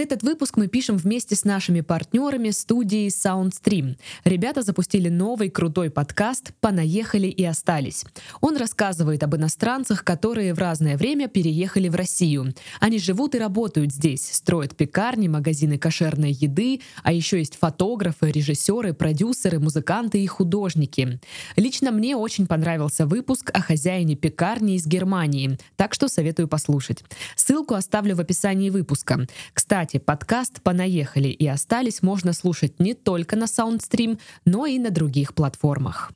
Этот выпуск мы пишем вместе с нашими партнерами студии SoundStream. Ребята запустили новый крутой подкаст «Понаехали и остались». Он рассказывает об иностранцах, которые в разное время переехали в Россию. Они живут и работают здесь, строят пекарни, магазины кошерной еды, а еще есть фотографы, режиссеры, продюсеры, музыканты и художники. Лично мне очень понравился выпуск о хозяине пекарни из Германии, так что советую послушать. Ссылку оставлю в описании выпуска. Кстати, кстати, подкаст «Понаехали и остались» можно слушать не только на SoundStream, но и на других платформах.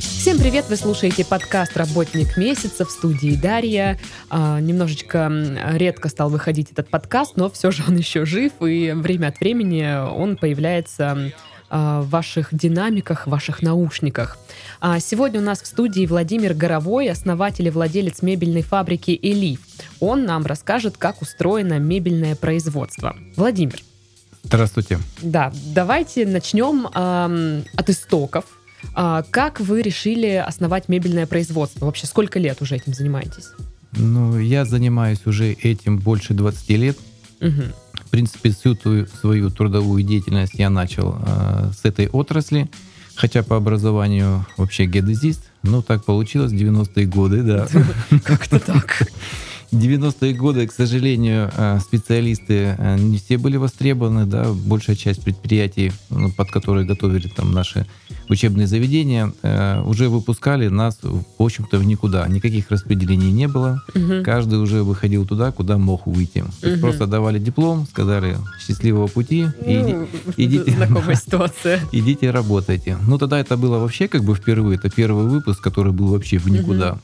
Всем привет! Вы слушаете подкаст «Работник месяца» в студии Дарья. А, немножечко редко стал выходить этот подкаст, но все же он еще жив, и время от времени он появляется в ваших динамиках, в ваших наушниках. А сегодня у нас в студии Владимир Горовой, основатель и владелец мебельной фабрики «Элиф». Он нам расскажет, как устроено мебельное производство. Владимир. Здравствуйте. Да, давайте начнем э, от истоков. А, как вы решили основать мебельное производство? Вообще, сколько лет уже этим занимаетесь? Ну, я занимаюсь уже этим больше 20 лет. Угу. Принципе, всю ту, свою трудовую деятельность я начал э, с этой отрасли, хотя по образованию вообще геодезист, но так получилось, 90-е годы, да. Как-то так. 90-е годы, к сожалению, э, специалисты э, не все были востребованы, да, большая часть предприятий, ну, под которые готовили там наши учебные заведения, э, уже выпускали нас, в общем-то, в никуда. Никаких распределений не было. Угу. Каждый уже выходил туда, куда мог выйти. Есть просто давали диплом, сказали счастливого пути, ну, и, идите, знакомая ситуация. идите работайте. Ну тогда это было вообще как бы впервые, это первый выпуск, который был вообще в никуда. Угу.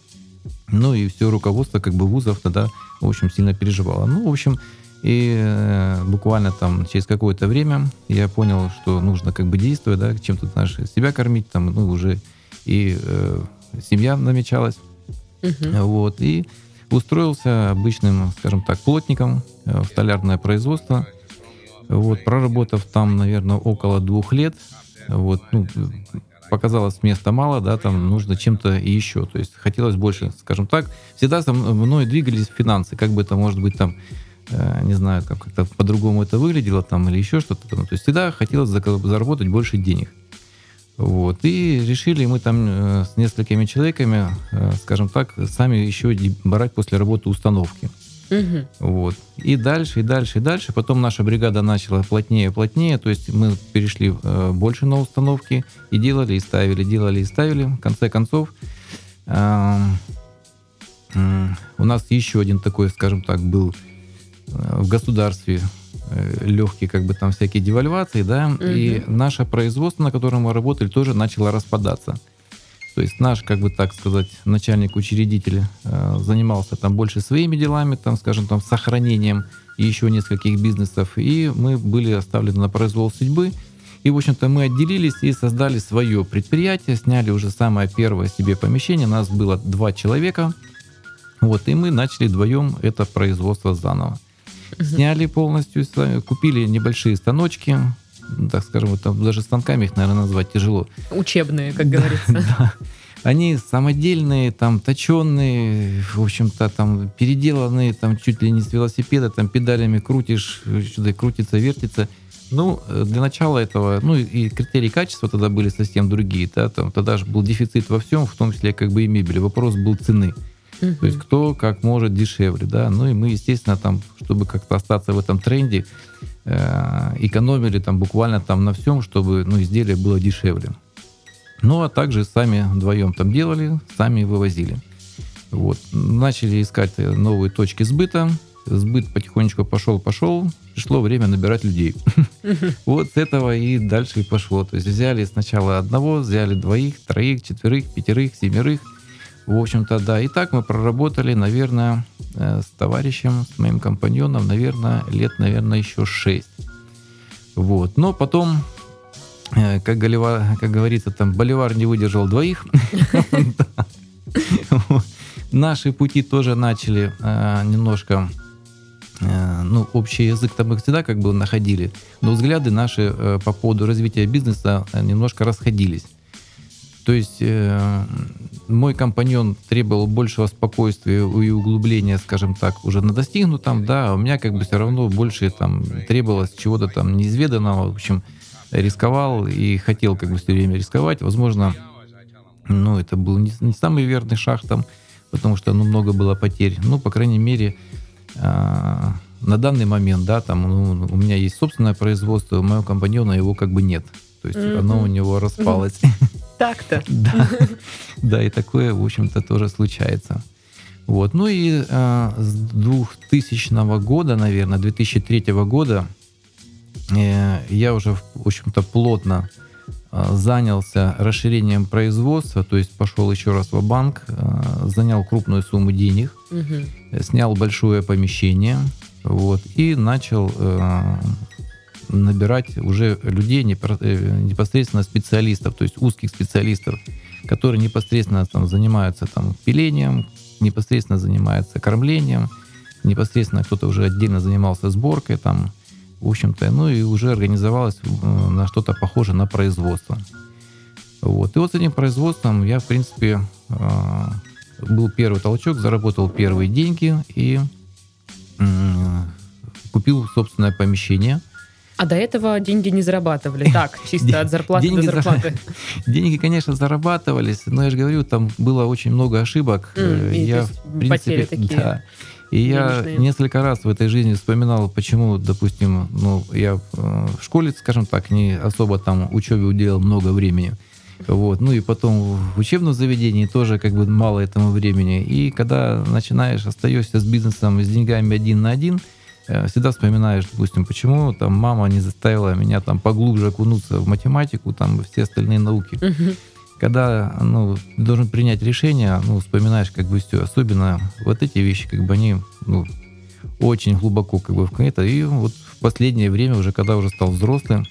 Ну и все руководство как бы вузов тогда, в общем, сильно переживало. Ну, в общем, и э, буквально там через какое-то время я понял, что нужно как бы действовать, да, чем-то наши себя кормить, там, ну, уже и э, семья намечалась. Uh-huh. Вот, и устроился обычным, скажем так, плотником э, в столярное производство. Вот, проработав там, наверное, около двух лет, вот, ну, показалось места мало, да, там нужно чем-то еще. То есть хотелось больше, скажем так. Всегда со мной двигались финансы, как бы это, может быть, там, э, не знаю, как- как-то по-другому это выглядело там или еще что-то. Там. То есть всегда хотелось заработать больше денег. Вот. И решили мы там э, с несколькими человеками, э, скажем так, сами еще брать после работы установки. Угу. Вот. И дальше, и дальше, и дальше. Потом наша бригада начала плотнее и плотнее. То есть мы перешли э, больше на установки и делали, и ставили, делали, и ставили. В конце концов, э, э, у нас еще один такой, скажем так, был э, в государстве э, легкие как бы там всякие девальвации, да, угу. и наше производство, на котором мы работали, тоже начало распадаться. То есть наш, как бы так сказать, начальник учредитель э, занимался там больше своими делами, там, скажем, там, сохранением еще нескольких бизнесов, и мы были оставлены на произвол судьбы. И, в общем-то, мы отделились и создали свое предприятие, сняли уже самое первое себе помещение. Нас было два человека. Вот, и мы начали вдвоем это производство заново. Сняли полностью, купили небольшие станочки, так скажем, вот, там, даже станками их, наверное, назвать тяжело. Учебные, как говорится. Да. Они самодельные, там, точенные, в общем-то, там, переделанные, там, чуть ли не с велосипеда, там, педалями крутишь, что-то крутится, вертится. Ну, для начала этого, ну, и критерии качества тогда были совсем другие, да, там, тогда же был дефицит во всем, в том числе, как бы, и мебели. Вопрос был цены. Uh-huh. То есть кто как может дешевле, да. Ну и мы, естественно, там, чтобы как-то остаться в этом тренде, э, экономили там буквально там на всем, чтобы ну, изделие было дешевле. Ну а также сами вдвоем там делали, сами вывозили. Вот. Начали искать новые точки сбыта. Сбыт потихонечку пошел-пошел. Пришло время набирать людей. Вот с этого и дальше и пошло. То есть взяли сначала одного, взяли двоих, троих, четверых, пятерых, семерых. В общем-то, да. И так мы проработали, наверное, э, с товарищем, с моим компаньоном, наверное, лет, наверное, еще шесть. Вот. Но потом, э, как, Голивар, как говорится, там, Боливар не выдержал двоих. Наши пути тоже начали э, немножко ну, общий язык там мы всегда как бы находили, но взгляды наши по поводу развития бизнеса немножко расходились. То есть э, мой компаньон требовал большего спокойствия и углубления, скажем так, уже на достигнутом, да, а у меня как бы все равно больше там требовалось чего-то там неизведанного, в общем, рисковал и хотел как бы все время рисковать. Возможно, ну, это был не, не самый верный шаг там, потому что, ну, много было потерь. Ну, по крайней мере, э, на данный момент, да, там, ну, у меня есть собственное производство, у моего компаньона его как бы нет. То есть mm-hmm. оно у него распалось. Так-то. Да. да, и такое, в общем-то, тоже случается. Вот. Ну и э, с 2000 года, наверное, 2003 года э, я уже, в общем-то, плотно э, занялся расширением производства, то есть пошел еще раз в банк, э, занял крупную сумму денег, угу. снял большое помещение, вот, и начал э, набирать уже людей, э, непосредственно специалистов, то есть узких специалистов, которые непосредственно там, занимаются там, пилением, непосредственно занимаются кормлением, непосредственно кто-то уже отдельно занимался сборкой, там, в общем-то, ну и уже организовалось на что-то похожее на производство. Вот. И вот с этим производством я, в принципе, э, был первый толчок, заработал первые деньги и купил собственное помещение – а до этого деньги не зарабатывали. Так, чисто от зарплаты деньги до зарплаты. За... Деньги, конечно, зарабатывались, но я же говорю, там было очень много ошибок. Mm, я, в принципе, такие. Да. И я несколько раз в этой жизни вспоминал, почему, допустим, ну, я э, в школе, скажем так, не особо там учебе уделял много времени. Вот. Ну и потом в учебном заведении тоже как бы мало этому времени. И когда начинаешь, остаешься с бизнесом, с деньгами один на один, всегда вспоминаешь, допустим, почему там мама не заставила меня там поглубже окунуться в математику, там все остальные науки. Угу. Когда ну, ты должен принять решение, ну, вспоминаешь как бы все. Особенно вот эти вещи, как бы они ну, очень глубоко как бы в это. И вот в последнее время, уже когда уже стал взрослым,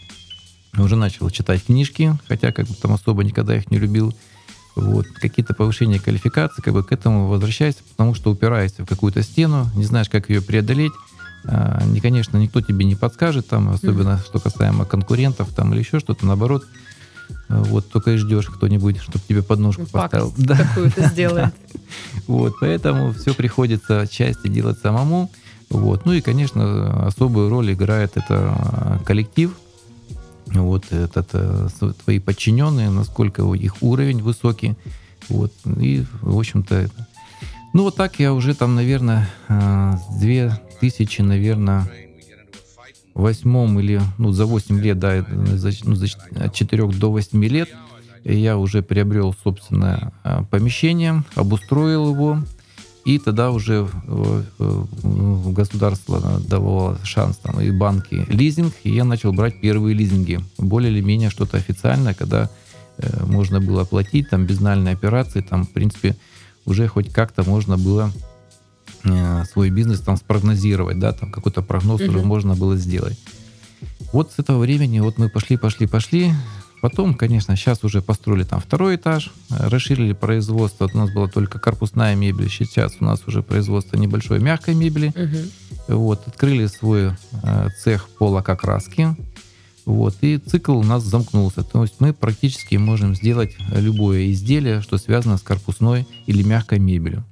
уже начал читать книжки, хотя как бы там особо никогда их не любил. Вот. Какие-то повышения квалификации, как бы к этому возвращайся, потому что упираешься в какую-то стену, не знаешь, как ее преодолеть. А, не, конечно, никто тебе не подскажет, там, особенно mm-hmm. что касаемо конкурентов там, или еще что-то, наоборот, вот только и ждешь кто-нибудь, чтобы тебе подножку Пакость поставил. Да. какую-то сделает. Вот, поэтому все приходится части делать самому. Вот. Ну и, конечно, особую роль играет это а, коллектив, вот этот, э, твои подчиненные, насколько их уровень высокий. Вот. И, в общем-то, ну вот так я уже там, наверное, а, две тысячи, наверное, восьмом или, ну, за 8 лет, да, за, ну, за, от 4 до 8 лет я уже приобрел собственное а, помещение, обустроил его, и тогда уже э, э, государство давало шанс, там, и банки, лизинг, и я начал брать первые лизинги. Более или менее что-то официальное, когда э, можно было платить, там, безнальные операции, там, в принципе, уже хоть как-то можно было Э, свой бизнес там спрогнозировать, да, там какой-то прогноз угу. уже можно было сделать. Вот с этого времени вот мы пошли, пошли, пошли. Потом, конечно, сейчас уже построили там второй этаж, расширили производство. У нас была только корпусная мебель, сейчас у нас уже производство небольшой мягкой мебели. Угу. Вот, открыли свой э, цех по лакокраске. Вот, и цикл у нас замкнулся. То есть мы практически можем сделать любое изделие, что связано с корпусной или мягкой мебелью.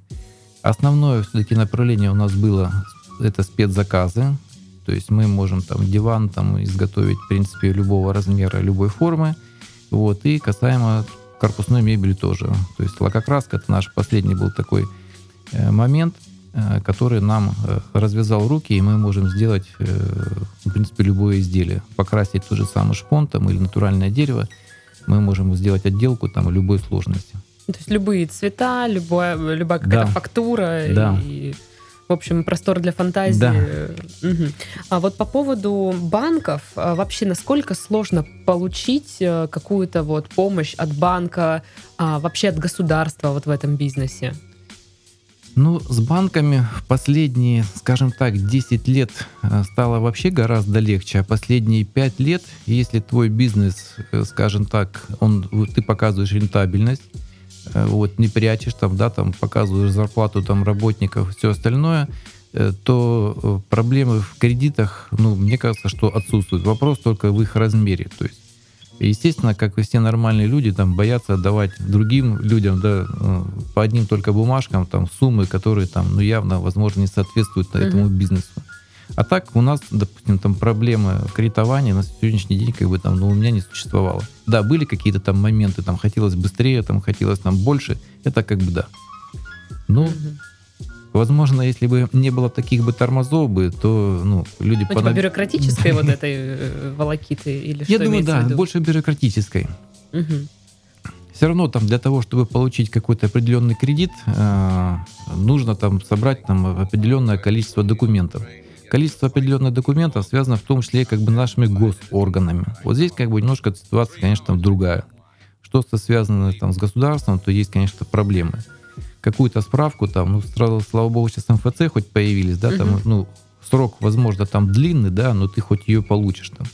Основное все-таки направление у нас было это спецзаказы. То есть мы можем там диван там изготовить, в принципе, любого размера, любой формы. Вот. И касаемо корпусной мебели тоже. То есть лакокраска это наш последний был такой э, момент, который нам э, развязал руки, и мы можем сделать, в принципе, любое изделие. Покрасить тот же самый шпон там, или натуральное дерево. Мы можем сделать отделку там любой сложности. То есть любые цвета, любая, любая какая-то да. фактура. Да. И, в общем, простор для фантазии. Да. Угу. А вот по поводу банков, а вообще насколько сложно получить э, какую-то вот помощь от банка, а вообще от государства вот в этом бизнесе? Ну, с банками в последние, скажем так, 10 лет э, стало вообще гораздо легче, а последние 5 лет, если твой бизнес, э, скажем так, он, ты показываешь рентабельность, Э, вот, не прячешь там, да, там показываешь зарплату там работников, все остальное, то проблемы в кредитах, ну, мне кажется, что отсутствуют. Вопрос только в их размере. То есть, естественно, как и все нормальные люди, там боятся отдавать другим людям, да, э, по одним только бумажкам, там, суммы, которые там, ну, явно, возможно, не соответствуют uh-huh. этому бизнесу. А так у нас, допустим, там проблемы кредитования на сегодняшний день как бы там, ну, у меня не существовало. Да, были какие-то там моменты, там хотелось быстрее, там хотелось там больше, это как бы да. Ну, угу. Возможно, если бы не было таких бы тормозов бы, то ну, люди... Ну, понад... бюрократической вот этой э, волокиты или что Я думаю, да, больше бюрократической. Все равно там для того, чтобы получить какой-то определенный кредит, э, нужно там собрать там определенное количество документов. Количество определенных документов связано в том числе как бы нашими госорганами. Вот здесь как бы немножко ситуация, конечно, там другая. Что-то связано там с государством, то есть, конечно, проблемы какую-то справку там, ну, сразу, слава богу, сейчас МФЦ хоть появились, да, там, ну, срок, возможно, там длинный, да, но ты хоть ее получишь там.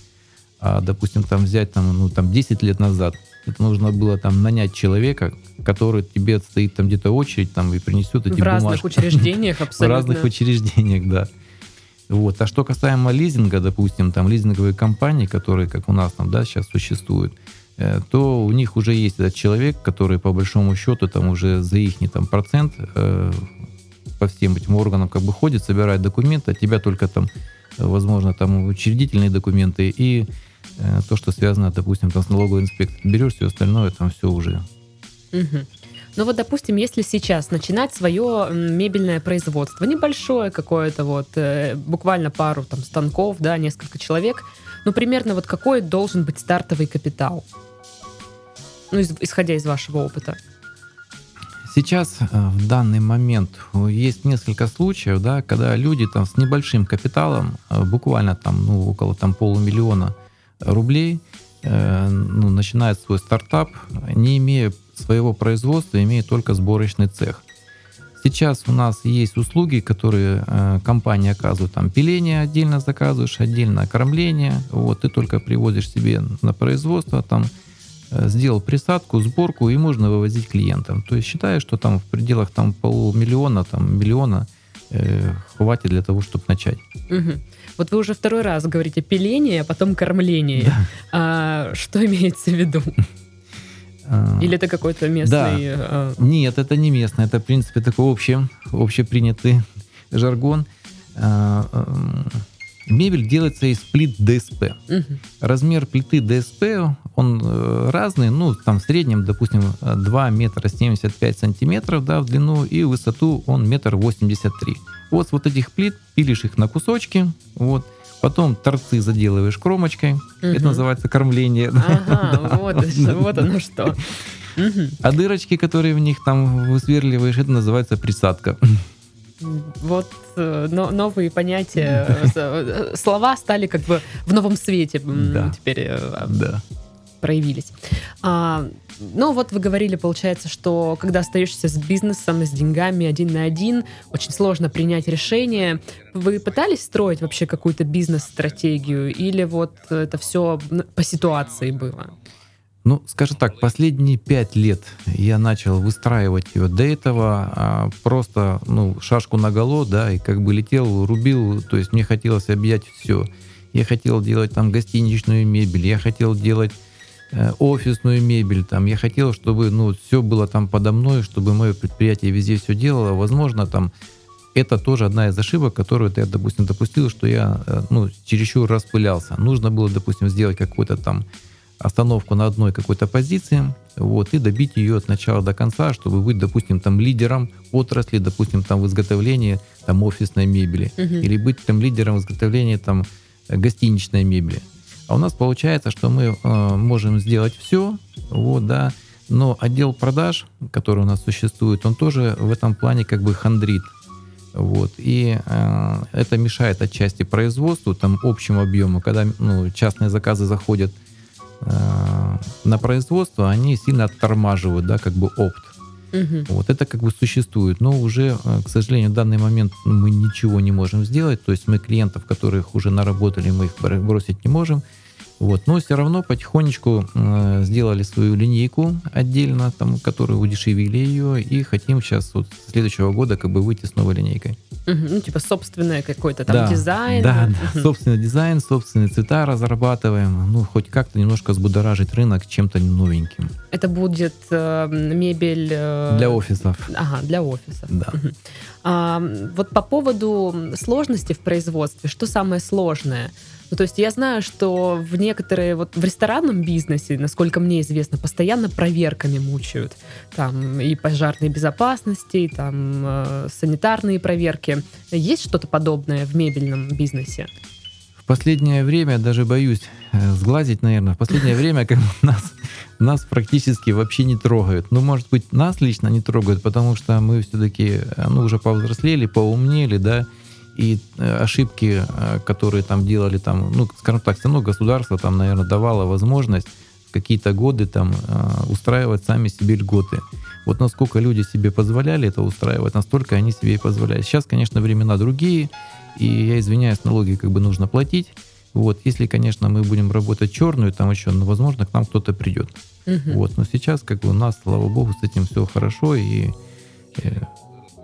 А, допустим, там взять там, ну, там 10 лет назад, это нужно было там нанять человека, который тебе стоит там где-то очередь там и принесет эти В бумажки. разных учреждениях абсолютно. В разных учреждениях, да. Вот. А что касаемо лизинга, допустим, там лизинговые компании, которые, как у нас там, да, сейчас существуют, то у них уже есть этот человек, который по большому счету там уже за их там процент э, по всем этим органам как бы ходит, собирает документы, от тебя только там, возможно, там учредительные документы и э, то, что связано, допустим, там с налоговой инспекцией. Берешь все остальное, там все уже. Угу. Ну вот, допустим, если сейчас начинать свое мебельное производство, небольшое какое-то вот, э, буквально пару там станков, да, несколько человек, ну примерно вот какой должен быть стартовый капитал? Ну, исходя из вашего опыта. Сейчас э, в данный момент есть несколько случаев, да, когда люди там с небольшим капиталом, э, буквально там, ну, около там полумиллиона рублей, э, ну, начинают свой стартап, не имея своего производства, имея только сборочный цех. Сейчас у нас есть услуги, которые э, компания оказывает. Там пиление отдельно заказываешь, отдельно кормление. Вот ты только привозишь себе на производство, там Э, сделал присадку, сборку, и можно вывозить клиентам. То есть считаю, что там в пределах там полумиллиона, там миллиона э, хватит для того, чтобы начать. Угу. Вот вы уже второй раз говорите пиление, а потом кормление. Да. А, что имеется в виду? А, Или это какой-то местный... Да. А... Нет, это не местный. Это, в принципе, такой общий, общепринятый жаргон. Мебель делается из плит ДСП. Угу. Размер плиты ДСП, он э, разный, ну, там в среднем, допустим, 2 метра 75 сантиметров, да, в длину, и высоту он метр 83. Вот с вот этих плит пилишь их на кусочки, вот, потом торцы заделываешь кромочкой, угу. это называется кормление. Ага, вот, вот оно что. А дырочки, которые в них там высверливаешь, это называется присадка. Вот э, но, новые понятия, э, э, слова стали как бы в новом свете да. теперь да. проявились. А, ну вот вы говорили, получается, что когда остаешься с бизнесом, с деньгами один на один, очень сложно принять решение. Вы пытались строить вообще какую-то бизнес-стратегию или вот это все по ситуации было? Ну, скажем так, последние пять лет я начал выстраивать ее. До этого а, просто, ну, шашку на голо, да, и как бы летел, рубил, то есть мне хотелось объять все. Я хотел делать там гостиничную мебель, я хотел делать э, офисную мебель, там, я хотел, чтобы, ну, все было там подо мной, чтобы мое предприятие везде все делало. Возможно, там, это тоже одна из ошибок, которую я, допустим, допустил, что я, э, ну, чересчур распылялся. Нужно было, допустим, сделать какой-то там остановку на одной какой-то позиции, вот, и добить ее от начала до конца, чтобы быть, допустим, там лидером отрасли, допустим, там в изготовлении там офисной мебели, угу. или быть там лидером в изготовлении там гостиничной мебели. А у нас получается, что мы э, можем сделать все, вот, да, но отдел продаж, который у нас существует, он тоже в этом плане как бы хандрит. Вот. И э, это мешает отчасти производству, там, общему объему, когда ну, частные заказы заходят – на производство, они сильно оттормаживают, да, как бы опт. Угу. Вот это как бы существует, но уже, э, к сожалению, в данный момент мы ничего не можем сделать, то есть мы клиентов, которых уже наработали, мы их бросить не можем. Вот, но все равно потихонечку э, сделали свою линейку отдельно, там, которую удешевили ее, и хотим сейчас вот с следующего года как бы выйти с новой линейкой. Мгм. Ну, типа собственное какой-то там да, дизайн. Да, да, собственный дизайн, собственные цвета разрабатываем. Ну, хоть как-то немножко взбудоражить рынок чем-то новеньким. Это будет э, мебель... э, Для офисов. Ага, для офиса. Да. Мгм. А, вот по поводу сложности в производстве, что самое сложное? Ну, то есть я знаю, что в некоторые, вот в ресторанном бизнесе, насколько мне известно, постоянно проверками мучают. Там и пожарной безопасности, и там э, санитарные проверки. Есть что-то подобное в мебельном бизнесе? В последнее время, даже боюсь э, сглазить, наверное, в последнее время как нас, нас практически вообще не трогают. Ну, может быть, нас лично не трогают, потому что мы все-таки, ну, уже повзрослели, поумнели, да, и э, ошибки, э, которые там делали, там, ну, скажем так, все равно государство там, наверное, давало возможность какие-то годы там э, устраивать сами себе льготы. Вот насколько люди себе позволяли это устраивать, настолько они себе и позволяли. Сейчас, конечно, времена другие, и я извиняюсь, налоги как бы нужно платить. Вот, если, конечно, мы будем работать черную, там еще, ну, возможно, к нам кто-то придет. Мгм. Вот, но сейчас, как бы, у нас, слава богу, с этим все хорошо, И,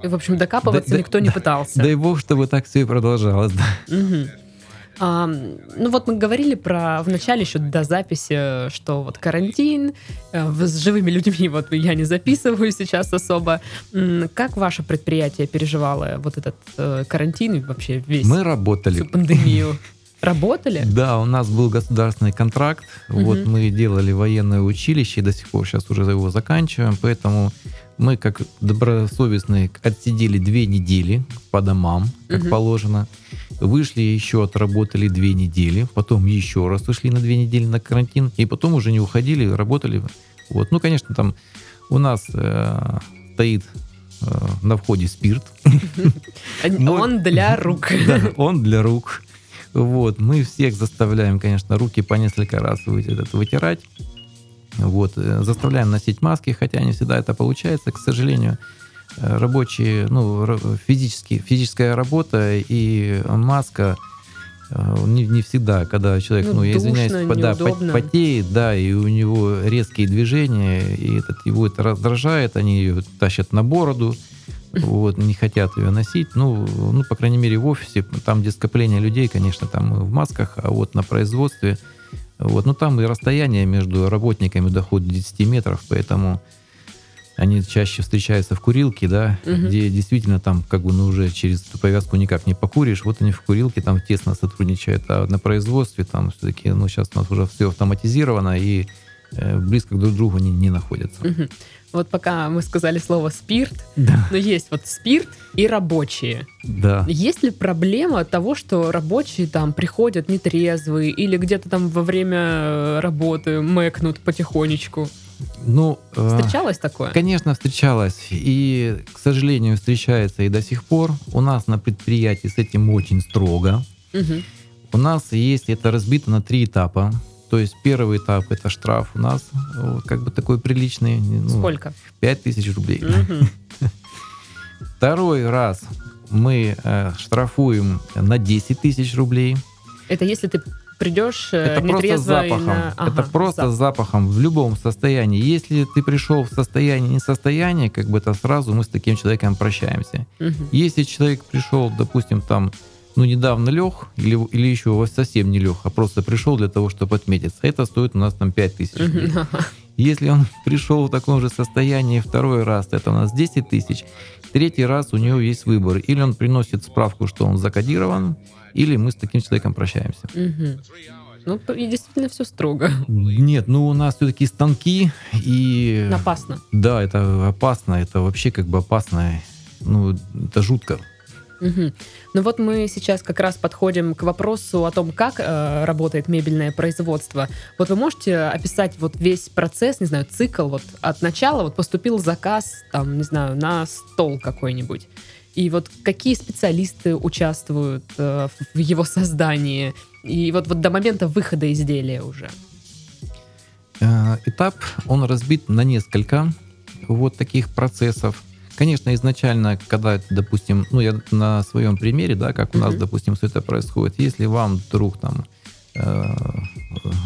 В общем, докапываться Да- да- никто не пытался. дай бог, чтобы так все и продолжалось. да. Мгм. А, ну вот мы говорили про в начале еще до записи, что вот карантин, э, с живыми людьми вот я не записываю сейчас особо. Как ваше предприятие переживало вот этот э, карантин и вообще весь Мы работали. всю пандемию? Работали? Да, у нас был государственный контракт. Вот Мгм. мы делали военное училище, и до сих пор сейчас уже его заканчиваем. Поэтому мы, как добросовестные, отсидели две недели по домам, как Мгм. положено. Вышли еще, отработали две недели. Потом еще раз ушли на две недели на карантин. И потом уже не уходили, работали. Вот. Ну, конечно, там у нас э, стоит э, на входе спирт. Он для рук. Он для рук. Вот, мы всех заставляем, конечно, руки по несколько раз вытирать. Вот, э, заставляем носить маски, хотя не всегда это получается, к сожалению. Э, Рабочие, ну, физически, физическая работа и маска э, не, не всегда, когда человек, Ну, ну, я извиняюсь, душно, да, неудобно. потеет, да, и у него резкие движения, и этот, его это раздражает, они ее тащат на бороду, вот, не хотят ее носить. Ну, ну, по крайней мере, в офисе, там, где скопление людей, конечно, там в масках, а вот на производстве, вот, ну, там и расстояние между работниками доходит до 10 метров, поэтому они чаще встречаются в курилке, да, Мгм. где действительно там как бы ну уже через эту повязку никак не покуришь. Вот они в курилке там тесно сотрудничают, а на производстве там все-таки, ну сейчас у нас уже все автоматизировано и э, близко друг к другу не, не находятся. Мгм. Вот пока мы сказали слово спирт, Да, но есть вот спирт и рабочие. да. Есть ли проблема того, что рабочие там приходят нетрезвые или где-то там во время э, работы мэкнут потихонечку? Ну, э, Встречалось такое? Конечно, встречалась. И, к сожалению, встречается и до сих пор. У нас на предприятии с этим очень строго. Мгм. У нас есть это разбито на три этапа. То есть первый этап это штраф у нас, вот, как бы такой приличный. ну, Сколько? 5 тысяч рублей. Мгм. Второй раз мы э, штрафуем на 10 тысяч рублей. Это если ты придешь э, Это просто запахом. на- это Ага, просто запах. запахом в любом состоянии. Если ты пришел в состояние несостояния, как бы это сразу мы с таким человеком прощаемся. Мгм. Если человек пришел, допустим, там, ну, недавно лег, или, или еще вот совсем не лег, а просто пришел для того, чтобы отметиться, это стоит у нас там 5 тысяч рублей. Если он пришел в таком же состоянии второй раз, это у нас 10 тысяч. Третий раз у него есть выбор. Или он приносит справку, что он закодирован, или мы с таким человеком прощаемся. Ну, и действительно все строго. Нет, ну у нас все-таки станки, и... Опасно. Да, это опасно, это вообще как бы опасно. Ну, это жутко. Мгм. Ну вот мы сейчас как раз подходим к вопросу о том, как э, работает мебельное производство. Вот вы можете описать вот весь процесс, не знаю, цикл вот от начала, вот поступил заказ, там, не знаю, на стол какой-нибудь. И вот какие специалисты участвуют э, в его создании? И вот, вот до момента выхода изделия уже. Э, Этап, он разбит на несколько вот таких процессов. Конечно, изначально, когда, допустим, ну, я на своем примере, да, как у нас, допустим, все это происходит, если вам вдруг там э,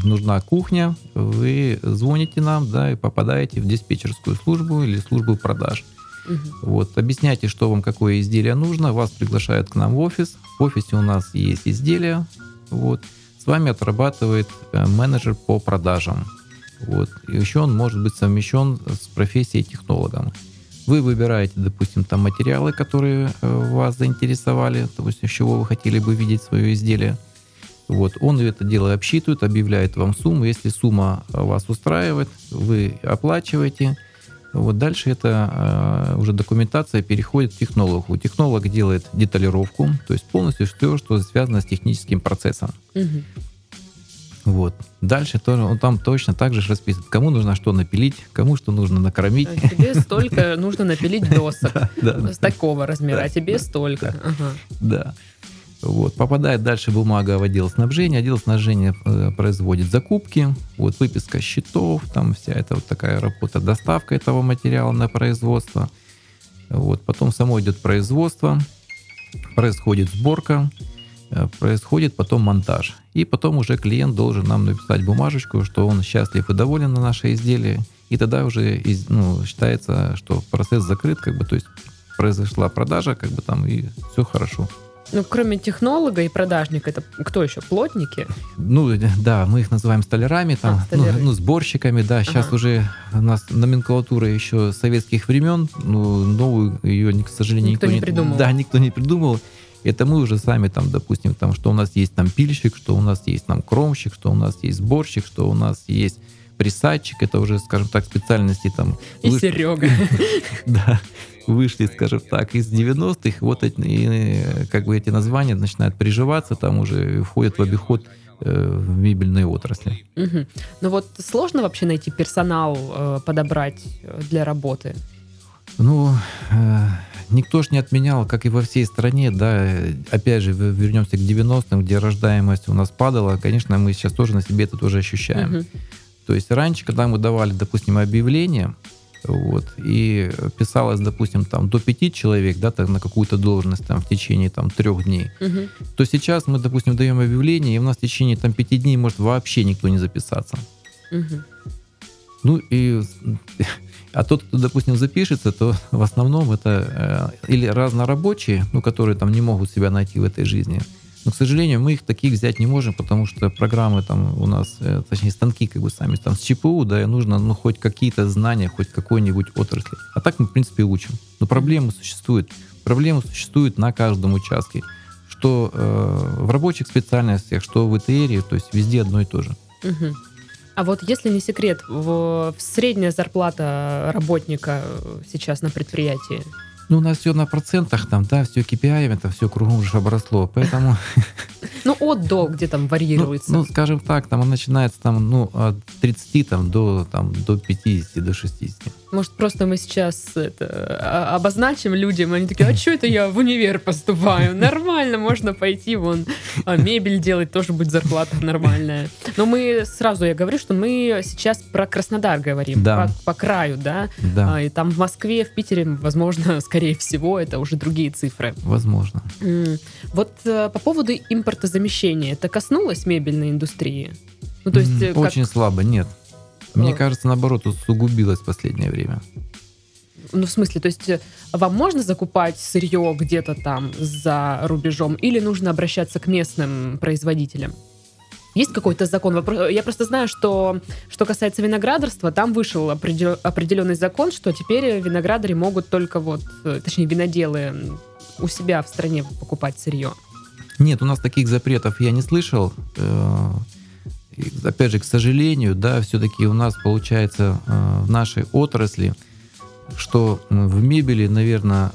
нужна кухня, вы звоните нам, да, и попадаете в диспетчерскую службу или службу продаж. Угу. Вот, объясняйте, что вам какое изделие нужно, вас приглашают к нам в офис. В офисе у нас есть изделия, вот. С вами отрабатывает э, менеджер по продажам. Вот. И еще он может быть совмещен с профессией технологом. Вы выбираете, допустим, там материалы, которые э, вас заинтересовали, допустим, с чего вы хотели бы видеть свое изделие. Вот, он это дело обсчитывает, объявляет вам сумму. Если сумма вас устраивает, вы оплачиваете. Вот дальше это э, уже документация переходит к технологу. Технолог делает деталировку, то есть полностью все, что связано с техническим процессом. Угу. Вот. Дальше тоже, он там точно так же расписан. Кому нужно что напилить, кому что нужно накормить. А тебе столько нужно напилить досок с такого размера, а тебе столько. Да. Вот. Попадает дальше бумага в отдел снабжения. Отдел снабжения э, производит закупки, вот выписка счетов, там вся эта вот такая работа, доставка этого материала на производство. Вот. Потом само идет производство, происходит сборка, происходит потом монтаж. И потом уже клиент должен нам написать бумажечку, что он счастлив и доволен на наше изделие. И тогда уже ну, считается, что процесс закрыт, как бы, то есть произошла продажа, как бы там, и все хорошо. Ну, кроме технолога и продажника, это кто еще? Плотники? Ну, да, мы их называем столярами, там, а, ну, ну, сборщиками, да. Сейчас ага. уже у нас номенклатура еще советских времен, ну, новую ее, к сожалению, никто, никто не придумал. Да, никто не придумал. Это мы уже сами там, допустим, там, что у нас есть там пильщик, что у нас есть там кромщик, что у нас есть сборщик, что у нас есть присадчик, это уже, скажем так, специальности там... И выш... Серега. Да, вышли, скажем так, из 90-х, вот эти, как бы эти названия начинают приживаться, там уже входят в обиход э, в мебельной отрасли. Угу. Ну вот сложно вообще найти персонал, э, подобрать для работы? Ну, э, никто ж не отменял, как и во всей стране, да, опять же, вернемся к 90-м, где рождаемость у нас падала, конечно, мы сейчас тоже на себе это тоже ощущаем. Угу. То есть раньше, когда мы давали, допустим, объявление, вот, и писалось, допустим, там до пяти человек, да, так, на какую-то должность там в течение там трех дней, угу. то сейчас мы, допустим, даем объявление, и у нас в течение там пяти дней может вообще никто не записаться. Угу. Ну и а тот, кто, допустим, запишется, то в основном это э, или разнорабочие, ну, которые там не могут себя найти в этой жизни. Но, к сожалению, мы их таких взять не можем, потому что программы там у нас, э, точнее, станки как бы сами там с ЧПУ, да, и нужно, ну, хоть какие-то знания, хоть какой-нибудь отрасли. А так мы, в принципе, учим. Но проблемы существуют. Проблемы существуют на каждом участке. Что э, в рабочих специальностях, что в ИТРе, то есть везде одно и то же. Угу. А вот если не секрет, в, средняя зарплата работника сейчас на предприятии? Ну, у нас все на процентах, там, да, все KPI, это все кругом уже обросло, поэтому... Ну, от до, где там варьируется? Ну, скажем так, там он начинается там, ну, от 30 там, до, там, до 50, до 60. Может, просто мы сейчас это, а, обозначим людям, они такие, а что это я в универ поступаю? Нормально, можно пойти вон а, мебель делать, тоже будет зарплата нормальная. Но мы сразу, я говорю, что мы сейчас про Краснодар говорим, да. по, по краю, да? да. А, и там в Москве, в Питере, возможно, скорее всего, это уже другие цифры. Возможно. Вот э, по поводу импортозамещения, это коснулось мебельной индустрии? Ну, то есть, э, Очень как... слабо, нет. Мне кажется, наоборот, усугубилось в последнее время. Ну, в смысле, то есть э, вам можно закупать сырье где-то там за рубежом или нужно обращаться к местным производителям? Есть какой-то закон? Я просто знаю, что что касается виноградарства, там вышел определенный закон, что теперь виноградари могут только вот, э, точнее, виноделы у себя в стране покупать сырье. Нет, у нас таких запретов я не слышал. Опять же, к сожалению, да, все-таки у нас получается э, в нашей отрасли, что в мебели, наверное,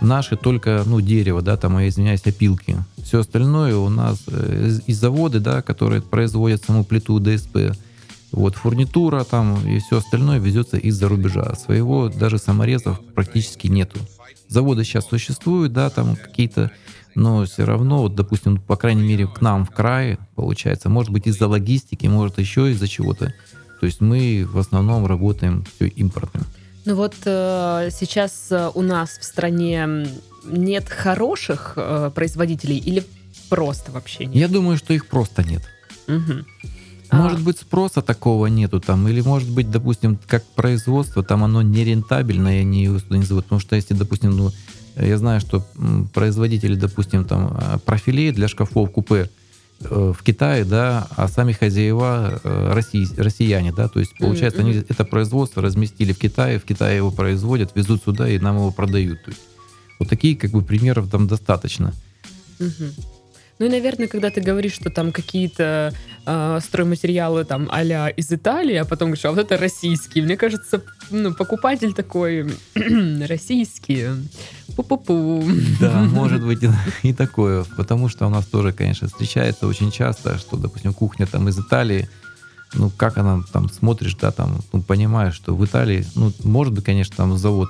наши только, ну, дерево, да, там, я извиняюсь, опилки. Все остальное у нас э, и заводы, да, которые производят саму плиту ДСП, вот, фурнитура там и все остальное везется из-за рубежа. Своего даже саморезов практически нету. Заводы сейчас существуют, да, там какие-то но все равно, вот, допустим, по крайней мере, к нам в крае, получается, может быть, из-за логистики, может, еще из-за чего-то. То есть мы в основном работаем все импортным. Ну вот э, сейчас э, у нас в стране нет хороших э, производителей или просто вообще нет? Я думаю, что их просто нет. Угу. А. Может быть, спроса такого нету там, или может быть, допустим, как производство, там оно нерентабельное, они его сюда не зовут. Потому что если, допустим, ну, я знаю, что производители, допустим, там а, профилей для шкафов купе э, в Китае, да, а сами хозяева э, россий, россияне, да, то есть получается, mm-hmm. они это производство разместили в Китае, в Китае его производят, везут сюда и нам его продают. То есть вот такие как бы примеров там достаточно. Mm-hmm. Ну и, наверное, когда ты говоришь, что там какие-то э, стройматериалы там а из Италии, а потом говоришь, а вот это российские. Мне кажется, ну, покупатель такой российский. Пу-пу-пу. Да, может быть и, и такое. Потому что у нас тоже, конечно, встречается очень часто, что, допустим, кухня там из Италии, ну, как она там смотришь, да, там, ну, понимаешь, что в Италии, ну, может быть, конечно, там завод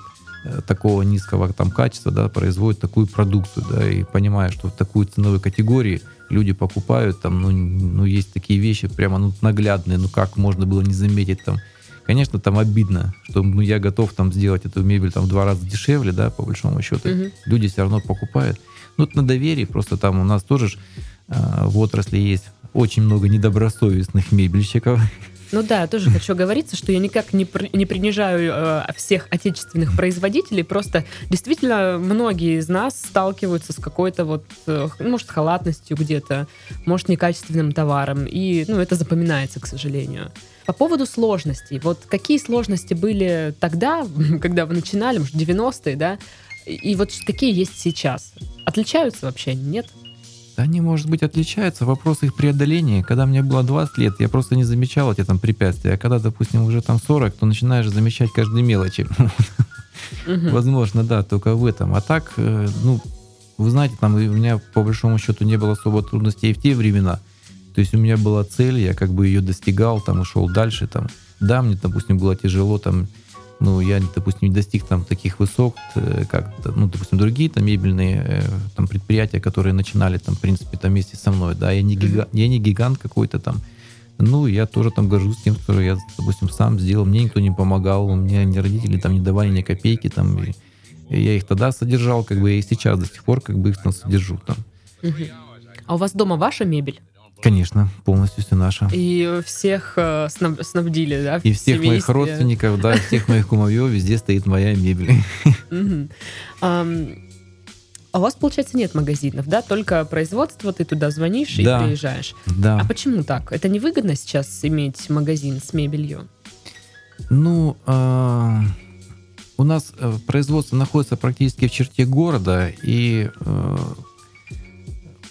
такого низкого там качества, да, производит такую продукцию, да, и понимая, что в такую ценовую категорию люди покупают, там, ну, ну, есть такие вещи прямо, ну, наглядные, ну, как можно было не заметить, там, конечно, там обидно, что ну, я готов там сделать эту мебель там в два раза дешевле, да, по большому счету. Угу. Люди все равно покупают. Ну, на доверии, просто там у нас тоже ж, э, в отрасли есть очень много недобросовестных мебельщиков, ну да, я тоже хочу говориться, что я никак не, не принижаю э, всех отечественных производителей, просто действительно многие из нас сталкиваются с какой-то вот, э, может, халатностью где-то, может, некачественным товаром, и, ну, это запоминается, к сожалению. По поводу сложностей, вот какие сложности были тогда, когда вы начинали, может, 90-е, да, и вот какие есть сейчас? Отличаются вообще, нет? Они, может быть, отличаются. Вопрос их преодоления. Когда мне было 20 лет, я просто не замечал эти там препятствия. А когда, допустим, уже там 40, то начинаешь замечать каждой мелочи. Возможно, да, только в этом. А так, э, ну, вы знаете, там у меня по большому счету не было особо трудностей в те времена. То есть у меня была цель, я как бы ее достигал, там, и шел дальше, там. Да, мне, допустим, было тяжело, там, ну, я, допустим, не достиг там таких высот, э, как, ну, допустим, другие там мебельные э, там предприятия, которые начинали там, в принципе, там вместе со мной, да, я не, гига, я не гигант какой-то там, ну, я тоже там горжусь тем, что я, допустим, сам сделал, мне никто не помогал, у меня ни родители там не давали ни копейки, там, и, и я их тогда содержал, как бы, и сейчас до сих пор, как бы, их там содержу, там. А у вас дома ваша мебель? Конечно, полностью все наше. И всех э, снаб снабдили, да? И всех семействе. моих родственников, да, всех моих кумовьев, везде стоит моя мебель. А у вас, получается, нет магазинов, да? Только производство, ты туда звонишь и приезжаешь. Да. А почему так? Это невыгодно сейчас иметь магазин с мебелью? Ну, а, у нас э, производство находится практически в черте города, и э,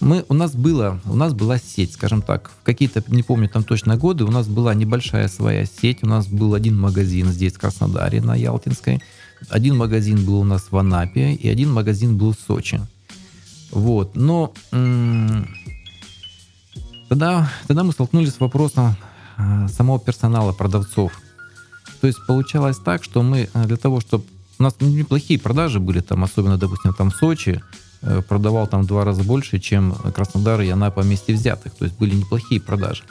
мы, у нас было, у нас была сеть, скажем так, в какие-то, не помню там точно годы, у нас была небольшая своя сеть, у нас был один магазин здесь, в Краснодаре, на Ялтинской, один магазин был у нас в Анапе, и один магазин был в Сочи. Вот, но тогда, тогда мы столкнулись с вопросом э, самого персонала, продавцов. То есть получалось так, что мы э, для того, чтобы... У нас неплохие продажи были там, особенно, допустим, там в Сочи, продавал там в два раза больше, чем Краснодар и Анапа вместе взятых. То есть были неплохие продажи.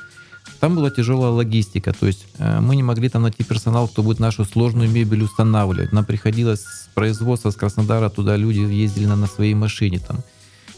Там была тяжелая логистика, то есть э, мы не могли там найти персонал, кто будет нашу сложную мебель устанавливать. Нам приходилось с производства с Краснодара туда люди ездили на, на своей машине там.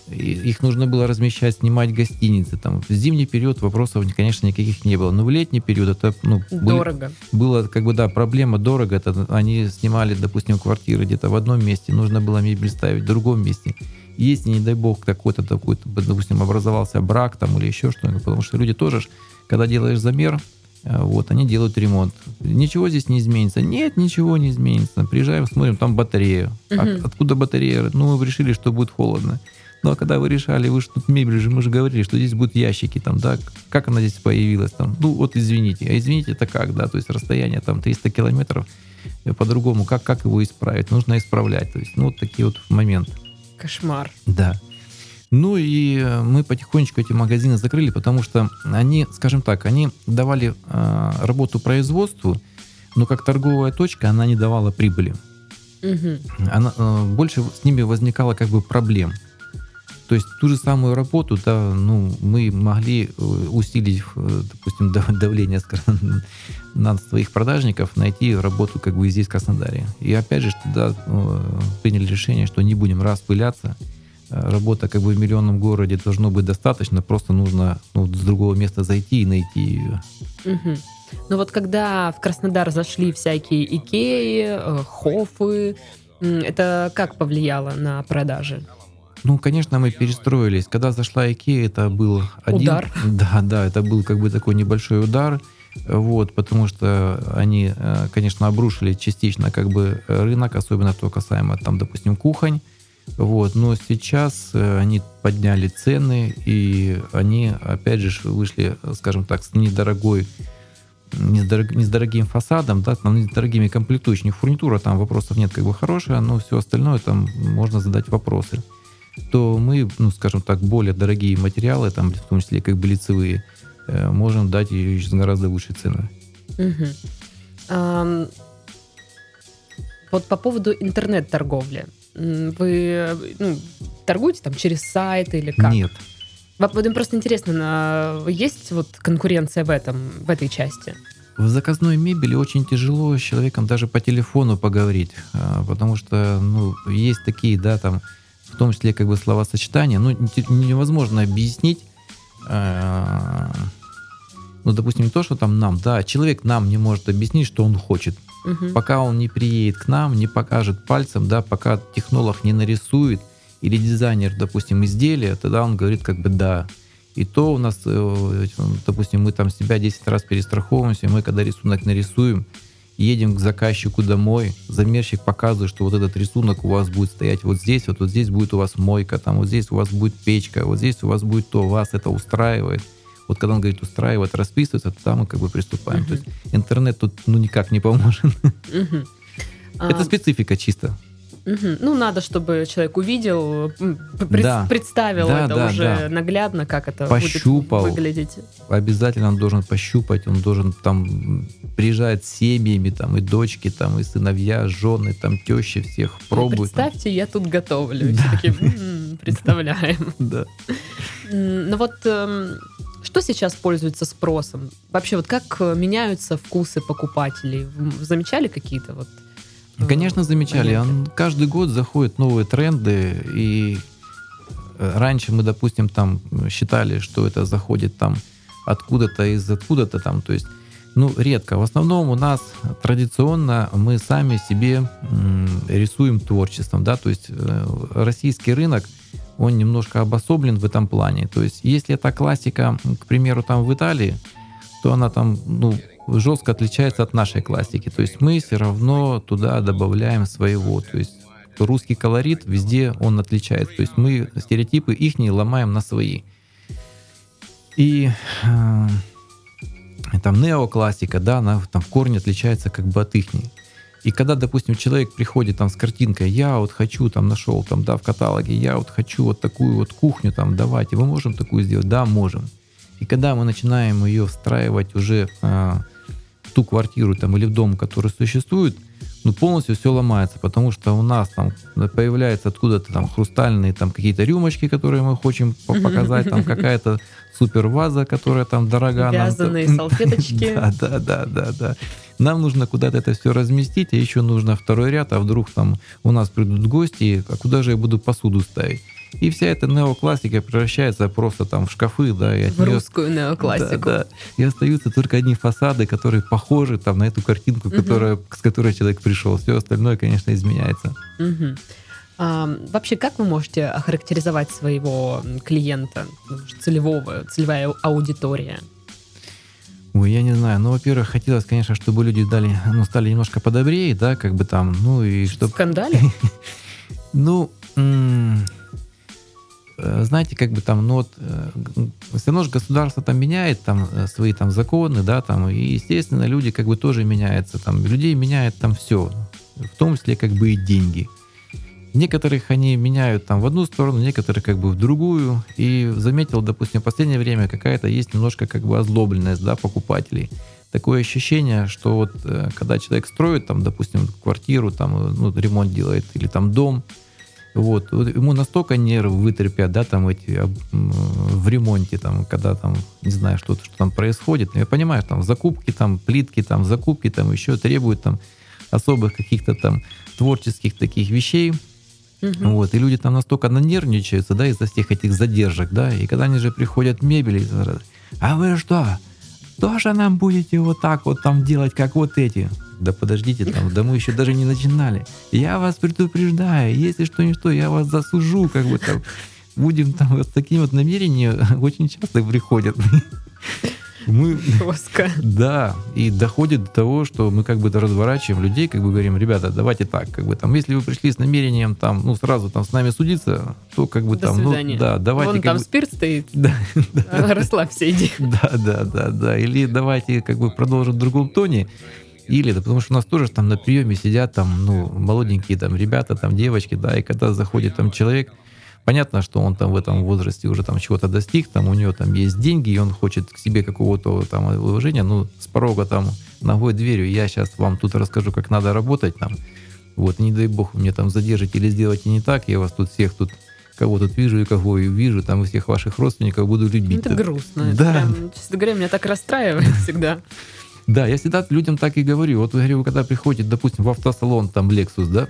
И их нужно было размещать, снимать гостиницы. Там. В зимний период вопросов, конечно, никаких не было. Но в летний период это ну, дорого. Были, было как бы да проблема дорого. Это они снимали, допустим, квартиры где-то в одном месте, нужно было мебель ставить в другом месте. Если, не дай бог, какой-то такой, допустим, образовался брак там или еще что-нибудь, потому что люди тоже, когда делаешь замер, э, вот, они делают ремонт. Ничего здесь не изменится. Нет, ничего не изменится. Приезжаем, смотрим, там батарея. Угу. А, откуда батарея? Ну, мы решили, что будет холодно. Ну, а когда вы решали, вы же тут мебель же, мы же говорили, что здесь будут ящики, там, да, как она здесь появилась, там, ну, вот извините. А извините, это как, да, то есть расстояние там 300 километров, э, по-другому, как, как его исправить? Нужно исправлять, то есть, ну, вот такие вот моменты. Кошмар. Да. Ну и э, мы потихонечку эти магазины закрыли, потому что они, скажем так, они давали э, работу производству, но как торговая точка она не давала прибыли. Угу. Она, э, больше с ними возникало как бы проблем. То есть ту же самую работу, да, ну, мы могли э, усилить, э, допустим, давление на своих продажников, найти работу как бы здесь, в Краснодаре. И опять же, тогда э, приняли решение, что не будем распыляться, работа как бы в миллионном городе должно быть достаточно, просто нужно ну, с другого места зайти и найти ее. Угу. Ну вот когда в Краснодар зашли всякие Икеи, Хофы, это как повлияло на продажи? Ну, конечно, мы перестроились. Когда зашла Икея, это был один... Удар. Да, да, это был как бы такой небольшой удар. Вот, потому что они, э, конечно, обрушили частично как бы рынок, особенно то касаемо, там, допустим, кухонь. Вот, но сейчас э, они подняли цены, и они, опять же, вышли, скажем так, с недорогой не с, дорог, не с дорогим фасадом, да, там не с дорогими комплектующими. Фурнитура там вопросов нет, как бы хорошая, но все остальное там можно задать вопросы. То мы, ну, скажем так, более дорогие материалы, там, в том числе как бы лицевые, э, можем дать ее с гораздо выше цены. Угу. Um, вот по поводу интернет-торговли. Вы ну, торгуете там через сайт или как? Нет. Вам просто интересно, есть вот конкуренция в этом, в этой части? В заказной мебели очень тяжело с человеком даже по телефону поговорить, а, потому что, ну, есть такие, да, там, в том числе как бы словосочетания, ну, невозможно объяснить, а, ну, допустим, не то, что там нам, да, человек нам не может объяснить, что он хочет. Угу. Пока он не приедет к нам, не покажет пальцем, да, пока технолог не нарисует или дизайнер, допустим, изделия, тогда он говорит как бы да. И то у нас, э, допустим, мы там себя 10 раз перестраховываемся, и мы когда рисунок нарисуем, едем к заказчику домой, замерщик показывает, что вот этот рисунок у вас будет стоять вот здесь, вот, вот здесь будет у вас мойка, там вот здесь у вас будет печка, вот здесь у вас будет то, вас это устраивает. Вот когда он говорит устраивает, расписывается, тогда мы как бы приступаем. Uh-huh. То есть интернет тут ну никак не поможет. Uh-huh. Это специфика чисто. Угу. Ну, надо, чтобы человек увидел, пред, да. представил да, это да, уже да. наглядно, как это Пощупал. будет выглядеть. Обязательно он должен пощупать, он должен там приезжать с семьями, там и дочки, там и сыновья, жены, там тещи всех пробуют. Представьте, я тут готовлю. Да. Все такие, представляем. Да. Ну вот эм, что сейчас пользуется спросом? Вообще, вот как меняются вкусы покупателей? Замечали какие-то вот Конечно, замечали. Он каждый год заходят новые тренды, и э, раньше мы, допустим, там считали, что это заходит там откуда-то из откуда-то там, то есть, ну, редко. В основном у нас традиционно мы сами себе рисуем творчеством, да, то есть э, российский рынок, он немножко обособлен в этом плане. То есть, если это классика, к примеру, там в Италии, то она там, ну, жестко отличается от нашей классики. То есть мы все равно туда добавляем своего. То есть русский колорит везде он отличается. То есть мы стереотипы их не ломаем на свои. И э, там неоклассика, да, она там в корне отличается как бы от их. И когда, допустим, человек приходит там с картинкой, я вот хочу, там нашел там, да, в каталоге, я вот хочу вот такую вот кухню там, давайте, мы можем такую сделать? Да, можем. И когда мы начинаем ее встраивать уже э, ту квартиру там, или в дом, который существует, ну, полностью все ломается, потому что у нас там появляются откуда-то там хрустальные там какие-то рюмочки, которые мы хотим показать, там какая-то супер ваза, которая там дорога. Вязаные нам, салфеточки. Да, да, да, да, да. Нам нужно куда-то это все разместить, а еще нужно второй ряд, а вдруг там у нас придут гости, а куда же я буду посуду ставить? И вся эта неоклассика превращается просто там в шкафы, да. И в нее, русскую неоклассику. Да, да. И остаются только одни фасады, которые похожи там на эту картинку, угу. которая, с которой человек пришел. Все остальное, конечно, изменяется. Угу. А, вообще, как вы можете охарактеризовать своего клиента, целевого, целевая аудитория? Ой, я не знаю. Ну, во-первых, хотелось, конечно, чтобы люди дали, ну, стали немножко подобрее, да, как бы там, ну и чтобы... Скандали? Ну, знаете, как бы там, ну вот, э, все равно же государство там меняет там э, свои там законы, да, там, и, естественно, люди как бы тоже меняются, там, людей меняет там все, в том числе как бы и деньги. Некоторых они меняют там в одну сторону, некоторых как бы в другую. И заметил, допустим, в последнее время какая-то есть немножко как бы озлобленность, да, покупателей. Такое ощущение, что вот когда человек строит там, допустим, квартиру, там, ну, ремонт делает или там дом, вот. Ему настолько нервы вытерпят, да, там эти в ремонте, там, когда там, не знаю, что-то, что там происходит. Я понимаю, там закупки, там плитки, там закупки, там еще требуют там особых каких-то там творческих таких вещей. Угу. Вот, и люди там настолько нанервничаются, да, из-за всех этих задержек, да, и когда они же приходят мебели, а вы что, тоже нам будете вот так вот там делать, как вот эти? Да подождите там, да мы еще даже не начинали. Я вас предупреждаю, если что-нибудь, я вас засужу, как бы там. Будем там вот такими вот намерениями очень часто приходят. Мы, Жестко. Да, и доходит до того, что мы как бы разворачиваем людей, как бы говорим, ребята, давайте так, как бы там, если вы пришли с намерением там, ну, сразу там с нами судиться, то как бы до там, свидания. ну, да, давайте. Вон там бы, спирт стоит. Да. Расслабься, иди. Да, да, да, да. Или давайте как бы продолжим в другом тоне. Или, да, потому что у нас тоже там на приеме сидят там, ну, молоденькие там ребята, там девочки, да, и когда заходит там человек, Понятно, что он там в этом возрасте уже там чего-то достиг, там у него там есть деньги, и он хочет к себе какого-то там уважения, ну, с порога там ногой дверью, я сейчас вам тут расскажу, как надо работать там, вот, не дай бог мне там задержите или сделайте не так, я вас тут всех тут кого тут вижу и кого и вижу, там и всех ваших родственников буду любить. Это грустно. Да. Прям, честно говоря, меня так расстраивает всегда. Да, я всегда людям так и говорю. Вот вы говорю, когда приходите, допустим, в автосалон, там, Lexus, да,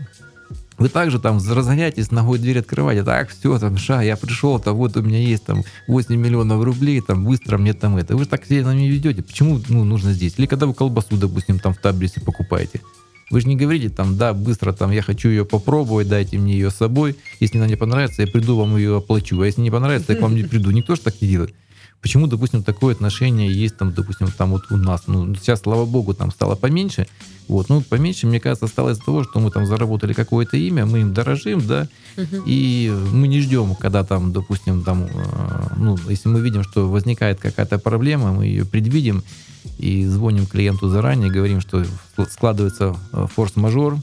вы также там разгоняетесь, ногой дверь открываете, так, все, там, ша, я пришел, там, вот у меня есть там 8 миллионов рублей, там, быстро мне там это. Вы же так себя не ведете. Почему ну, нужно здесь? Или когда вы колбасу, допустим, там в Табрисе покупаете. Вы же не говорите там, да, быстро там, я хочу ее попробовать, дайте мне ее с собой. Если она не понравится, я приду, вам ее оплачу. А если не понравится, я к вам не приду. Никто же так не делает. Почему, допустим, такое отношение есть там, допустим, там вот у нас, ну, сейчас, слава богу, там стало поменьше, вот, ну, поменьше, мне кажется, стало из-за того, что мы там заработали какое-то имя, мы им дорожим, да, угу. и мы не ждем, когда там, допустим, там, э, ну, если мы видим, что возникает какая-то проблема, мы ее предвидим и звоним клиенту заранее, говорим, что складывается э, форс-мажор,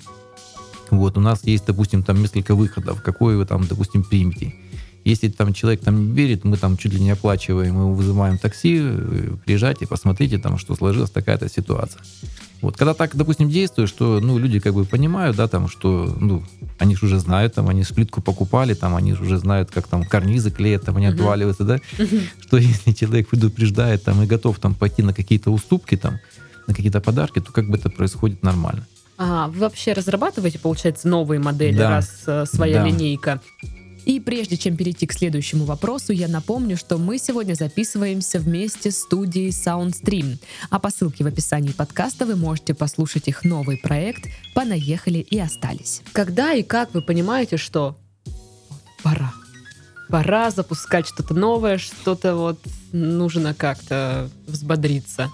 вот, у нас есть, допустим, там несколько выходов, какой вы там, допустим, примете. Если там человек там не верит, мы там чуть ли не оплачиваем, мы вызываем такси, э, приезжайте, посмотрите там, что сложилась такая-то ситуация. Вот, когда так, допустим, действует, что, ну, люди как бы понимают, да, там, что, ну, они же уже знают, там, они плитку покупали, там, они же уже знают, как там карнизы клеят, там, они uh-huh. отваливаются, да, uh-huh. что если человек предупреждает, там, и готов, там, пойти на какие-то уступки, там, на какие-то подарки, то как бы это происходит нормально. А, вы вообще разрабатываете, получается, новые модели, да. раз э, своя да. линейка? И прежде чем перейти к следующему вопросу, я напомню, что мы сегодня записываемся вместе с студией SoundStream. А по ссылке в описании подкаста вы можете послушать их новый проект «Понаехали и остались». Когда и как вы понимаете, что пора? Пора запускать что-то новое, что-то вот нужно как-то взбодриться.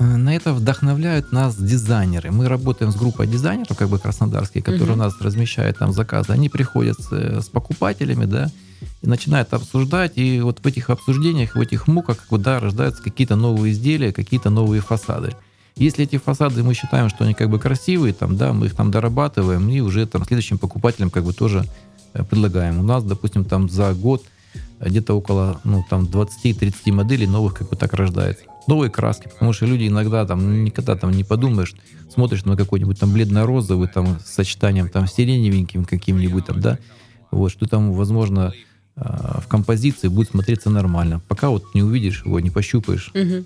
Э, на это вдохновляют нас дизайнеры. Мы работаем с группой дизайнеров, как бы краснодарские, которые угу. у нас размещают там заказы. Они приходят с, с покупателями, да, и начинают обсуждать. И вот в этих обсуждениях, в этих муках, вот, да, рождаются какие-то новые изделия, какие-то новые фасады. Если эти фасады мы считаем, что они как бы красивые, там, да, мы их там дорабатываем и уже там следующим покупателям как бы тоже э, предлагаем. У нас, допустим, там за год где-то около ну, там 20-30 моделей новых как бы так рождается новые краски, потому что люди иногда там никогда там не подумаешь, смотришь на какой-нибудь там бледно-розовый там с сочетанием там сиреневеньким каким-нибудь там, да, вот, что там, возможно, а, в композиции будет смотреться нормально. Пока вот не увидишь его, не пощупаешь. Угу.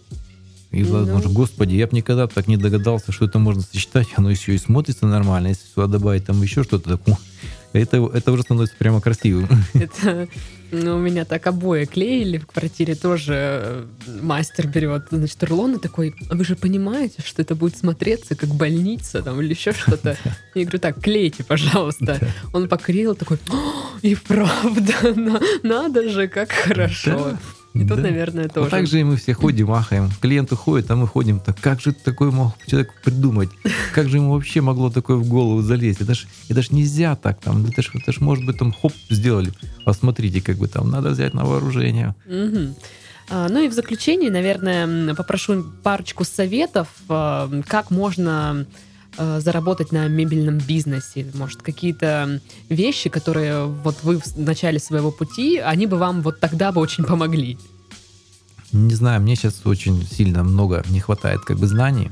И, возможно, ну. господи, я бы никогда так не догадался, что это можно сочетать, оно еще и смотрится нормально. Если сюда добавить там еще что-то такое, это, это уже становится прямо красивым. Это ну, у меня так обои клеили в квартире, тоже э, мастер берет, значит, рулон и такой, а вы же понимаете, что это будет смотреться как больница там или еще что-то? Я говорю, так, клейте, пожалуйста. Он поклеил такой, и правда, надо же, как хорошо. И да. тут, наверное, тоже. Вот так же и мы все ходим, махаем. Клиент уходит, а мы ходим. Так как же такой мог человек придумать? Как же ему вообще могло такое в голову залезть? Это ж, это ж нельзя так. Там, это ж, это ж, может быть, там хоп, сделали. Посмотрите, как бы там надо взять на вооружение. Угу. А, ну и в заключение, наверное, попрошу парочку советов, а, как можно а, заработать на мебельном бизнесе? Может, какие-то вещи, которые вот вы в начале своего пути, они бы вам вот тогда бы очень помогли? Не знаю, мне сейчас очень сильно много не хватает как бы знаний.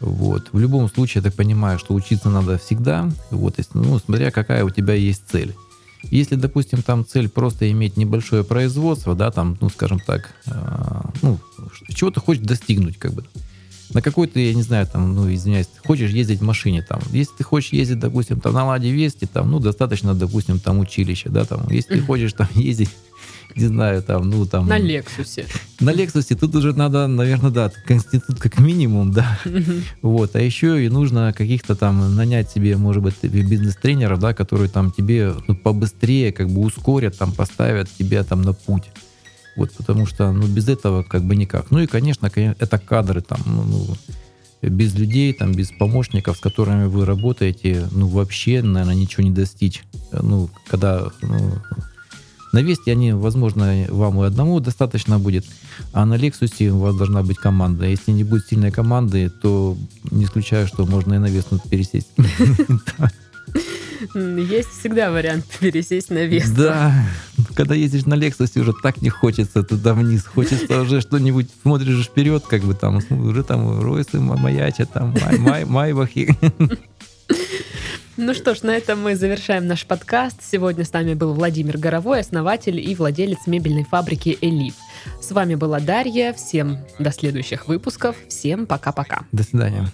Вот. В любом случае, я так понимаю, что учиться надо всегда, вот, ну, смотря какая у тебя есть цель. Если, допустим, там цель просто иметь небольшое производство, да, там, ну, скажем так, э, ну, чего ты хочешь достигнуть, как бы, на какой-то, я не знаю, там, ну, извиняюсь, хочешь ездить в машине, там, если ты хочешь ездить, допустим, там, на Ладе Вести, там, ну, достаточно, допустим, там, училище, да, там, если ты хочешь там ездить не знаю, там, ну, там... На Лексусе. На Лексусе тут уже надо, наверное, да, конститут как минимум, да. Вот, а еще и нужно каких-то там нанять себе, может быть, бизнес-тренеров, да, которые там тебе ну, побыстрее как бы ускорят, там, поставят тебя там на путь. Вот, потому что, ну, без этого как бы никак. Ну и, конечно, это кадры там, ну, ну без людей, там, без помощников, с которыми вы работаете, ну, вообще, наверное, ничего не достичь. Ну, когда ну, на Весте они, возможно, вам и одному достаточно будет, а на Лексусе у вас должна быть команда. Если не будет сильной команды, то не исключаю, что можно и на Весту пересесть. Есть всегда вариант пересесть на Весту. Да, когда ездишь на Лексусе, уже так не хочется туда вниз. Хочется уже что-нибудь, смотришь вперед, как бы там, уже там Ройсы маячат, там Майбахи. Ну что ж, на этом мы завершаем наш подкаст. Сегодня с нами был Владимир Горовой, основатель и владелец мебельной фабрики «Элит». С вами была Дарья. Всем до следующих выпусков. Всем пока-пока. До свидания.